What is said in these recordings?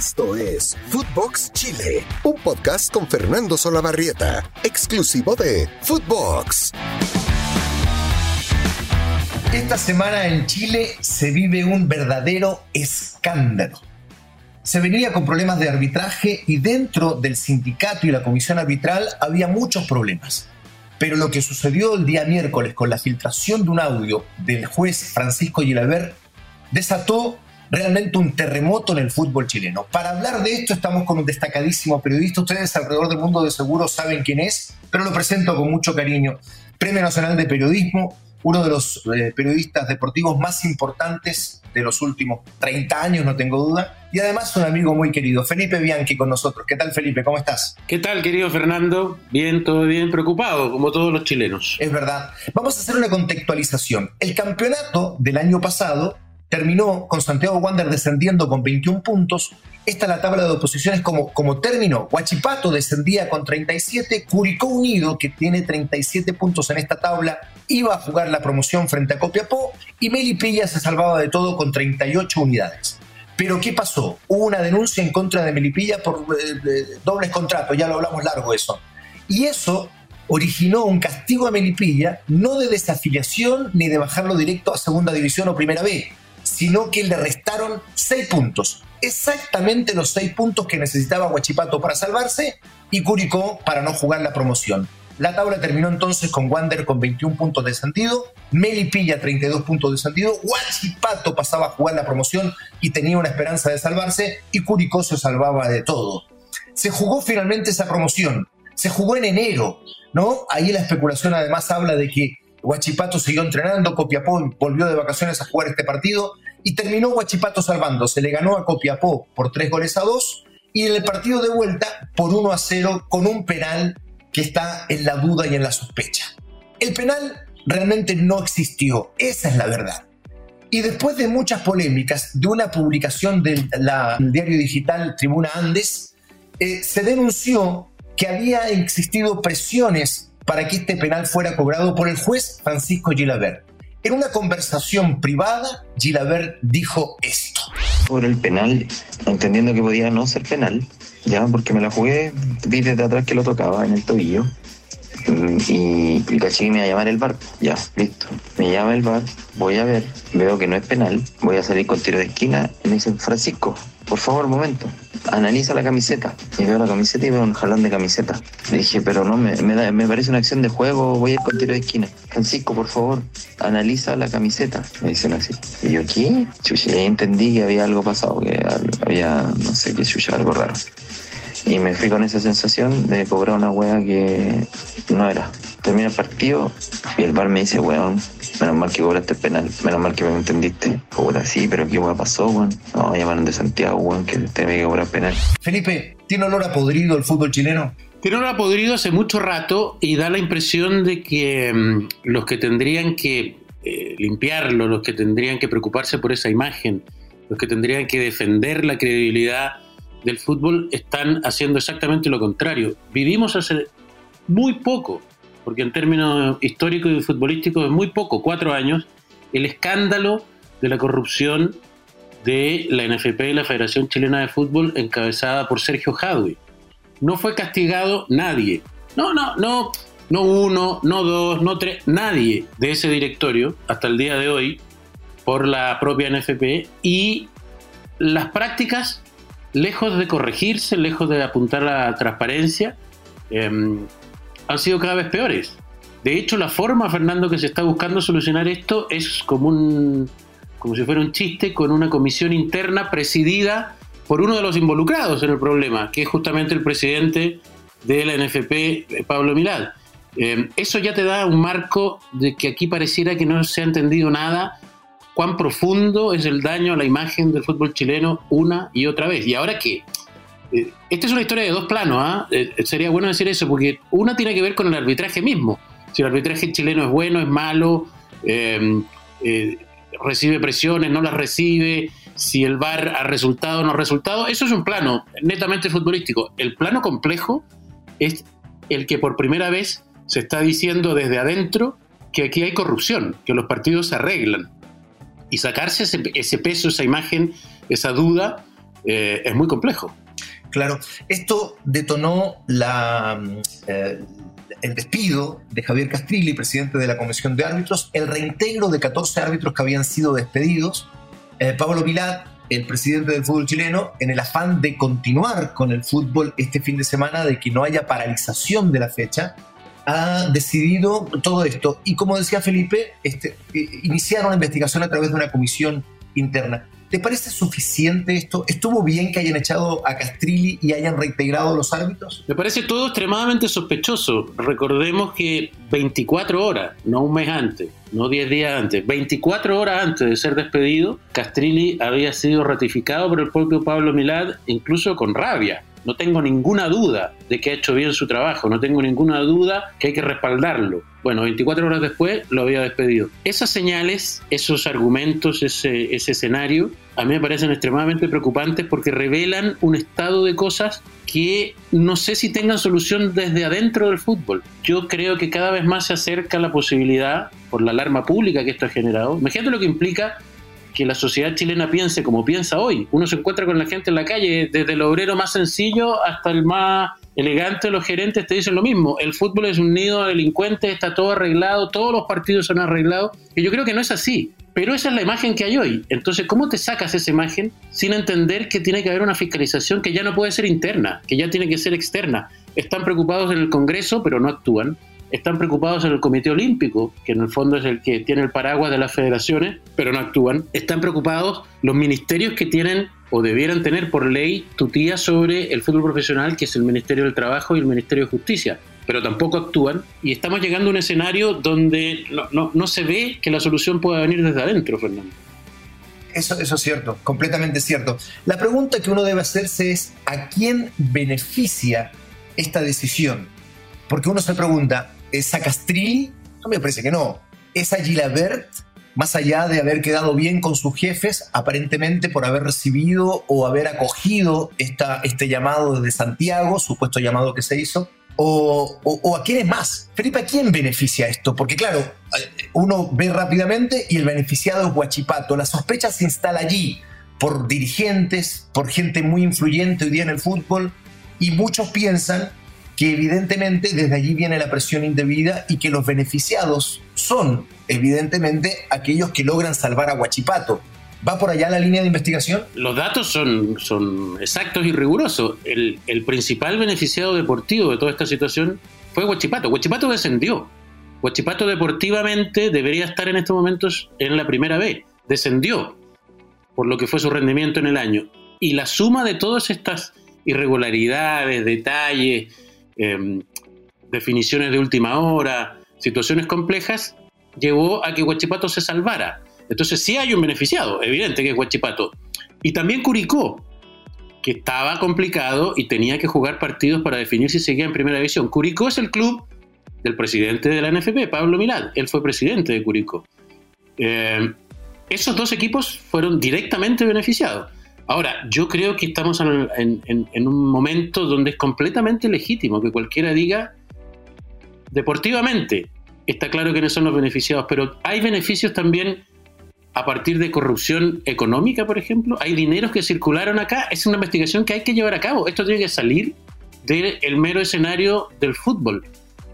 Esto es Footbox Chile, un podcast con Fernando Solabarrieta, exclusivo de Footbox. Esta semana en Chile se vive un verdadero escándalo. Se venía con problemas de arbitraje y dentro del sindicato y la comisión arbitral había muchos problemas. Pero lo que sucedió el día miércoles con la filtración de un audio del juez Francisco Gilabert desató realmente un terremoto en el fútbol chileno. Para hablar de esto estamos con un destacadísimo periodista. Ustedes alrededor del mundo de seguro saben quién es, pero lo presento con mucho cariño. Premio Nacional de Periodismo, uno de los eh, periodistas deportivos más importantes de los últimos 30 años, no tengo duda, y además un amigo muy querido, Felipe Bianchi con nosotros. ¿Qué tal Felipe? ¿Cómo estás? ¿Qué tal querido Fernando? Bien, todo bien, preocupado, como todos los chilenos. Es verdad. Vamos a hacer una contextualización. El campeonato del año pasado terminó con Santiago Wander descendiendo con 21 puntos. Esta es la tabla de oposiciones como, como término. Huachipato descendía con 37, Curicó Unido, que tiene 37 puntos en esta tabla, iba a jugar la promoción frente a Copiapó y Melipilla se salvaba de todo con 38 unidades. Pero ¿qué pasó? Hubo una denuncia en contra de Melipilla por eh, dobles contratos, ya lo hablamos largo eso. Y eso originó un castigo a Melipilla, no de desafiliación ni de bajarlo directo a segunda división o primera B, sino que le restaron seis puntos. Exactamente los seis puntos que necesitaba Huachipato para salvarse y Curicó para no jugar la promoción. La tabla terminó entonces con Wander con 21 puntos de sentido, Melipilla 32 puntos de sentido, Huachipato pasaba a jugar la promoción y tenía una esperanza de salvarse y Curicó se salvaba de todo. Se jugó finalmente esa promoción, se jugó en enero, ¿no? Ahí la especulación además habla de que Huachipato siguió entrenando, Copiapó volvió de vacaciones a jugar este partido y terminó Huachipato salvando. Se le ganó a Copiapó por tres goles a dos y en el partido de vuelta por 1 a 0 con un penal que está en la duda y en la sospecha. El penal realmente no existió, esa es la verdad. Y después de muchas polémicas, de una publicación del diario digital Tribuna Andes, eh, se denunció que había existido presiones para que este penal fuera cobrado por el juez Francisco Gilabert. En una conversación privada, Gilabert dijo esto. Por el penal, entendiendo que podía no ser penal, ya, porque me la jugué, vi desde atrás que lo tocaba en el tobillo. Y, y caché me iba a llamar el bar. Ya, listo. Me llama el bar, voy a ver, veo que no es penal, voy a salir con tiro de esquina y me dicen, Francisco, por favor, momento analiza la camiseta. Y veo la camiseta y veo un jalón de camiseta. Le dije, pero no, me, me, parece una acción de juego, voy a ir con tiro de esquina. Francisco, por favor, analiza la camiseta. Me dicen así. Y yo, ¿qué? Entendí que había algo pasado, que había, no sé qué chucha, algo raro. Y me fui con esa sensación de cobrar una wea que no era. Termina el partido y el bar me dice, weón, menos mal que cobraste penal, menos mal que me entendiste. Puta, sí, pero ¿qué weón pasó, weón? No, llamaron de Santiago, weón, que tenía que cobrar penal. Felipe, ¿tiene olor a podrido el fútbol chileno? Tiene olor a podrido hace mucho rato y da la impresión de que mm, los que tendrían que eh, limpiarlo, los que tendrían que preocuparse por esa imagen, los que tendrían que defender la credibilidad del fútbol están haciendo exactamente lo contrario. Vivimos hace muy poco, porque en términos históricos y futbolísticos es muy poco, cuatro años, el escándalo de la corrupción de la NFP y la Federación Chilena de Fútbol encabezada por Sergio Jadwe. No fue castigado nadie. No, no, no, no uno, no dos, no tres, nadie de ese directorio hasta el día de hoy por la propia NFP y las prácticas lejos de corregirse, lejos de apuntar la transparencia, em, han sido cada vez peores. De hecho, la forma, Fernando, que se está buscando solucionar esto es como, un, como si fuera un chiste con una comisión interna presidida por uno de los involucrados en el problema, que es justamente el presidente de la NFP, Pablo Milad. Em, eso ya te da un marco de que aquí pareciera que no se ha entendido nada cuán profundo es el daño a la imagen del fútbol chileno una y otra vez. ¿Y ahora qué? Eh, esta es una historia de dos planos, ¿ah? Eh, sería bueno decir eso, porque una tiene que ver con el arbitraje mismo. Si el arbitraje chileno es bueno, es malo, em, eh, recibe presiones, no las recibe, si el VAR ha resultado o no ha resultado, eso es un plano netamente futbolístico. El plano complejo es el que por primera vez se está diciendo desde adentro que aquí hay corrupción, que los partidos se arreglan y sacarse ese, peso, esa imagen, esa duda, eh, es muy complejo. Claro, esto detonó la, eh, el despido de Javier Castrilli, presidente de la Comisión de Árbitros, el reintegro de 14 árbitros que habían sido despedidos, eh, Pablo Vilat, el presidente del fútbol chileno, en el afán de continuar con el fútbol este fin de semana, de que no haya paralización de la fecha, ha decidido todo esto. Y como decía Felipe, este, iniciaron una investigación a través de una comisión interna. ¿Te parece suficiente esto? ¿Estuvo bien que hayan echado a Castrilli y hayan reintegrado los árbitros? Me parece todo extremadamente sospechoso. Recordemos que 24 horas, no un mes antes, no 10 días antes, 24 horas antes de ser despedido, Castrilli había sido ratificado por el propio Pablo Milad, incluso con rabia. No tengo ninguna duda de que ha hecho bien su trabajo, no tengo ninguna duda que hay que respaldarlo. Bueno, 24 horas después lo había despedido. Esas señales, esos argumentos, ese, ese escenario, a mí me parecen extremadamente preocupantes porque revelan un estado de cosas que no sé si tengan solución desde adentro del fútbol. Yo creo que cada vez más se acerca la posibilidad, por la alarma pública que esto ha generado, imagínate lo que implica que la sociedad chilena piense como piensa hoy. Uno se encuentra con la gente en la calle, desde el obrero más sencillo hasta el más elegante, los gerentes te dicen lo mismo. El fútbol es un nido de delincuentes, está todo arreglado, todos los partidos son arreglados. Y yo creo que no es así. Pero esa es la imagen que hay hoy. Entonces, ¿cómo te sacas esa imagen sin entender que tiene que haber una fiscalización que ya no puede ser interna, que ya tiene que ser externa? Están preocupados en el Congreso, pero no actúan están preocupados en el Comité Olímpico, que en el fondo es el que tiene el paraguas de las federaciones, pero no actúan. Están preocupados los ministerios que tienen o debieran tener por ley tutía sobre el fútbol profesional, que es el Ministerio del Trabajo y el Ministerio de Justicia, pero tampoco actúan. Y estamos llegando a un escenario donde no, no, se ve que la solución pueda venir desde adentro, Fernando. Eso, eso es cierto, completamente cierto. La pregunta que uno debe hacerse es, ¿a quién beneficia esta decisión? Porque uno se pregunta, ¿Es a Castrilli? No me parece que no. ¿Es a Gilabert? Más allá de haber quedado bien con sus jefes, aparentemente por haber recibido o haber acogido esta, este llamado desde Santiago, supuesto llamado que se hizo, o, o, a quién es más. Felipe, ¿a quién beneficia esto? Porque claro, uno ve rápidamente y el beneficiado es Huachipato. La sospecha se instala allí por dirigentes, por gente muy influyente hoy día en el fútbol, y muchos piensan que evidentemente desde allí viene la presión indebida y que los beneficiados son evidentemente aquellos que logran salvar a Huachipato. ¿Va por allá la línea de investigación? Los datos son, son exactos y rigurosos. El, principal beneficiado deportivo de toda esta situación fue Huachipato. Huachipato descendió. Huachipato deportivamente debería estar en estos momentos en la primera B. Descendió por lo que fue su rendimiento en el año. Y la suma de todas estas irregularidades, detalles, Em, definiciones de última hora, situaciones complejas, llevó a que Huachipato se salvara. Entonces sí hay un beneficiado, evidente que es Huachipato. Y también Curicó, que estaba complicado y tenía que jugar partidos para definir si seguía en primera división. Curicó es el club del presidente de la NFP, Pablo Milán. Él fue presidente de Curicó. Em, esos dos equipos fueron directamente beneficiados. Ahora, yo creo que estamos en, un momento donde es completamente legítimo que cualquiera diga, deportivamente, está claro no son los beneficiados, pero hay beneficios también a partir de corrupción económica, por ejemplo. Hay dineros que circularon acá. Es una investigación que hay que llevar a cabo. Esto tiene que salir del mero escenario del fútbol.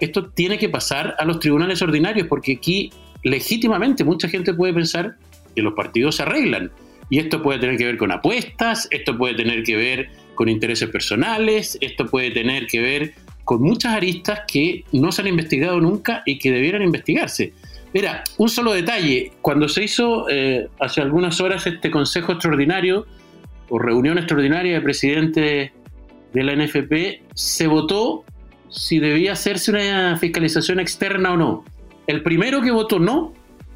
Esto tiene que pasar a los tribunales ordinarios, porque aquí legítimamente mucha gente puede pensar que los partidos se arreglan y esto puede tener que ver con apuestas, esto puede tener que ver con intereses personales, esto puede tener que ver con muchas aristas que no se han investigado nunca y que debieran investigarse. Mira, un solo detalle, cuando se hizo eh, hace algunas horas este Consejo Extraordinario o reunión extraordinaria de presidentes de la NFP, se votó si debía hacerse una fiscalización externa o no. El primero que votó no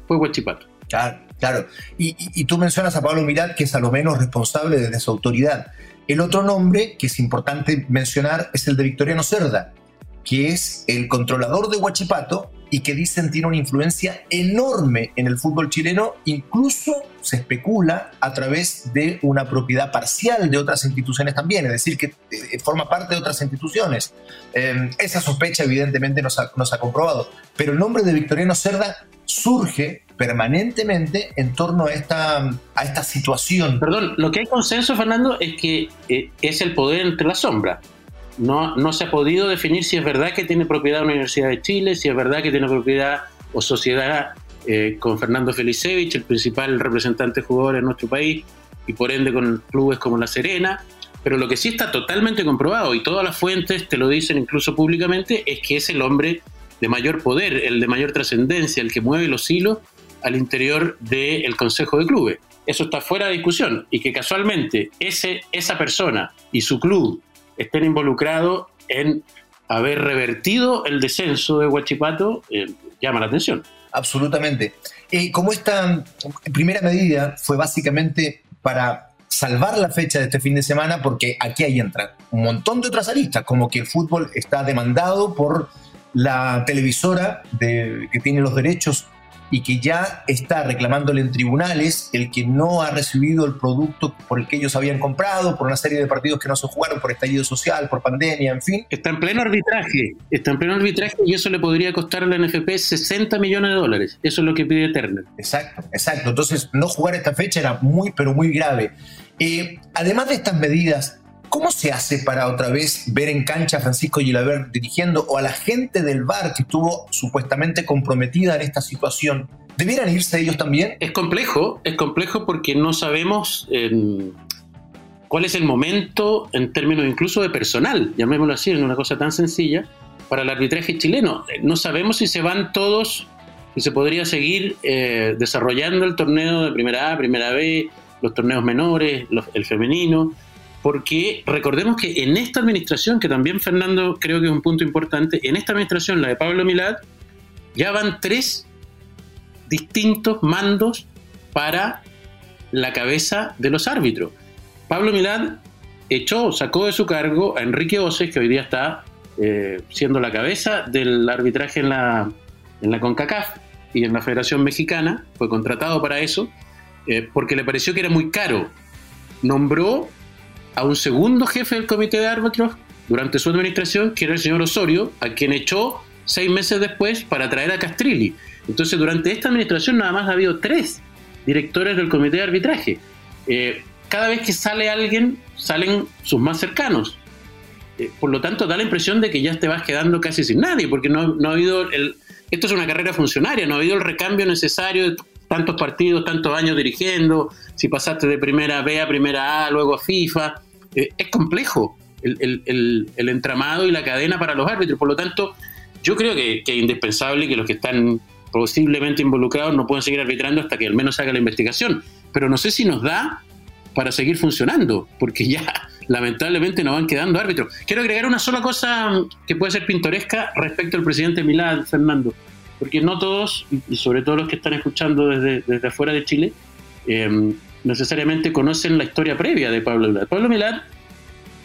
fue Huachipato. Claro. Claro, y, tú mencionas a Pablo Mirat, que es a lo menos responsable de su autoridad. El otro nombre que es importante mencionar es el de Victoriano Cerda, que es el controlador de Huachipato y que dicen tiene una influencia enorme en el fútbol chileno, incluso se especula a través de una propiedad parcial de otras instituciones también, es decir, que eh, forma parte de otras instituciones. Em, esa sospecha evidentemente no se, ha, comprobado, pero el nombre de Victoriano Cerda surge permanentemente en torno a esta, a esta situación. Perdón, lo que hay consenso, Fernando, es que eh, es el poder entre la sombra. No, no se ha podido definir si es verdad que tiene propiedad la Universidad de Chile, si es verdad que tiene propiedad o sociedad eh, con Fernando Felicevich, el principal representante jugador en nuestro país, y por ende con clubes como La Serena. Pero lo que sí está totalmente comprobado, y todas las fuentes te lo dicen incluso públicamente, es que es el hombre de mayor poder, el de mayor trascendencia, el que mueve los hilos al interior del Consejo de Clubes. Eso está fuera de discusión. Y que casualmente ese, esa persona y su club estén involucrados en haber revertido el descenso de Huachipato eh, llama la atención. Absolutamente. Eh, como esta primera medida fue básicamente para salvar la fecha de este fin de semana, porque aquí ahí entran un montón de otras aristas, como que el fútbol está demandado por la televisora que tiene los derechos y que ya está reclamándole en tribunales el que no ha recibido el producto por el que ellos habían comprado, por una serie de partidos que no se jugaron, por estallido social, por pandemia, en fin. Está en pleno arbitraje, está en pleno arbitraje y eso le podría costar a la NFP 60 millones de dólares. Eso es lo que pide Turner. Exacto, exacto. Entonces, no jugar esta fecha era muy, pero muy grave. Eh, además de estas medidas, ¿Cómo se hace para otra vez ver en cancha a Francisco Gilaber dirigiendo o a la gente del bar que estuvo supuestamente comprometida en esta situación? ¿Debieran irse ellos también? Es complejo, es complejo porque no sabemos em, cuál es el momento en términos incluso de personal, llamémoslo así, en una cosa tan sencilla, para el arbitraje chileno. No sabemos si se van todos, si se podría seguir eh, desarrollando el torneo de primera A, primera B, los torneos menores, el femenino porque recordemos que en esta administración, que también Fernando creo que es un punto importante, en esta administración, la de Pablo Milad, ya van tres distintos mandos para la cabeza de los árbitros. Pablo Milad echó, sacó de su cargo a Enrique Oces, que hoy día está eh, siendo la cabeza del arbitraje en la, en la CONCACAF y en la Federación Mexicana, fue contratado para eso, eh, porque le pareció que era muy caro. Nombró a un segundo jefe del comité de árbitros durante su administración, que era el señor Osorio, a quien echó seis meses después para traer a Castrilli. Entonces, durante esta administración nada más ha habido tres directores del comité de arbitraje. Eh, cada vez que sale alguien, salen sus más cercanos. Eh, por lo tanto, da la impresión de que ya te vas quedando casi sin nadie, porque no, no ha habido el... Esto es una carrera funcionaria, no ha habido el recambio necesario de tantos partidos, tantos años dirigiendo, si pasaste de primera B a primera A, luego a FIFA. Eh, es complejo el, entramado y la cadena para los árbitros. Por lo tanto, yo creo que, es indispensable que los que están posiblemente involucrados no puedan seguir arbitrando hasta que al menos haga la investigación. Pero no sé si nos da para seguir funcionando, porque ya lamentablemente nos van quedando árbitros. Quiero agregar una sola cosa que puede ser pintoresca respecto al presidente Milán, Fernando porque no todos, y sobre todo los que están escuchando desde, desde afuera de Chile, em, necesariamente conocen la historia previa de Pablo Milad. Pablo Milad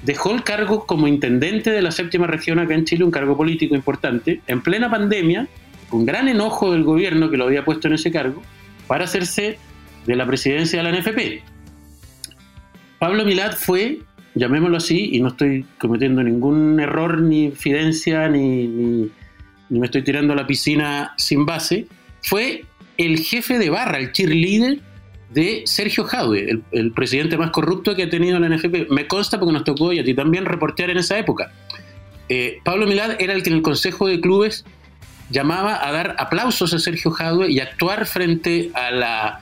dejó el cargo como intendente de la séptima región acá en Chile, un cargo político importante, en plena pandemia, con gran enojo del gobierno que lo había puesto en ese cargo, para hacerse de la presidencia de la NFP. Pablo Milad fue, llamémoslo así, y no estoy cometiendo ningún error, ni infidencia, ni, y me estoy tirando a la piscina sin base, fue el jefe de barra, el cheerleader de Sergio Jaude, el, presidente más corrupto que ha tenido la NFP. Me consta porque nos tocó y a ti también reportear en esa época. Eh, Pablo Milad era el que en el Consejo de Clubes llamaba a dar aplausos a Sergio Jadwe y actuar frente a la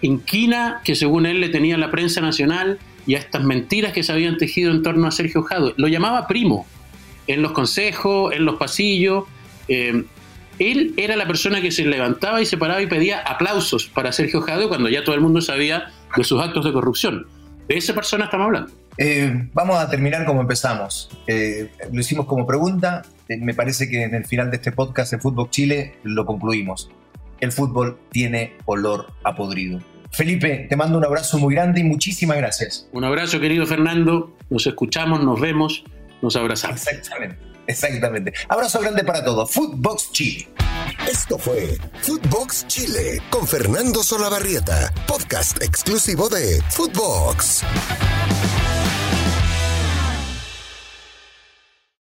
inquina que según él le tenía la prensa nacional y a estas mentiras que se habían tejido en torno a Sergio Jadwe. Lo llamaba primo en los consejos, en los pasillos, eh, él era la persona que se levantaba y se paraba y pedía aplausos para Sergio Jadeo cuando ya todo el mundo sabía de sus actos de corrupción. De esa persona estamos hablando. Eh, vamos a terminar como empezamos. Eh, lo hicimos como pregunta. me parece que en el final de este podcast de Fútbol Chile lo concluimos. El fútbol tiene olor a podrido. Felipe, te mando un abrazo muy grande y muchísimas gracias. Un abrazo, querido Fernando. Nos escuchamos, nos vemos, nos abrazamos. Exactamente. Exactamente. Abrazo grande para todos. Footbox Chile. Esto fue Footbox Chile con Fernando Solabarrieta, podcast exclusivo de Footbox.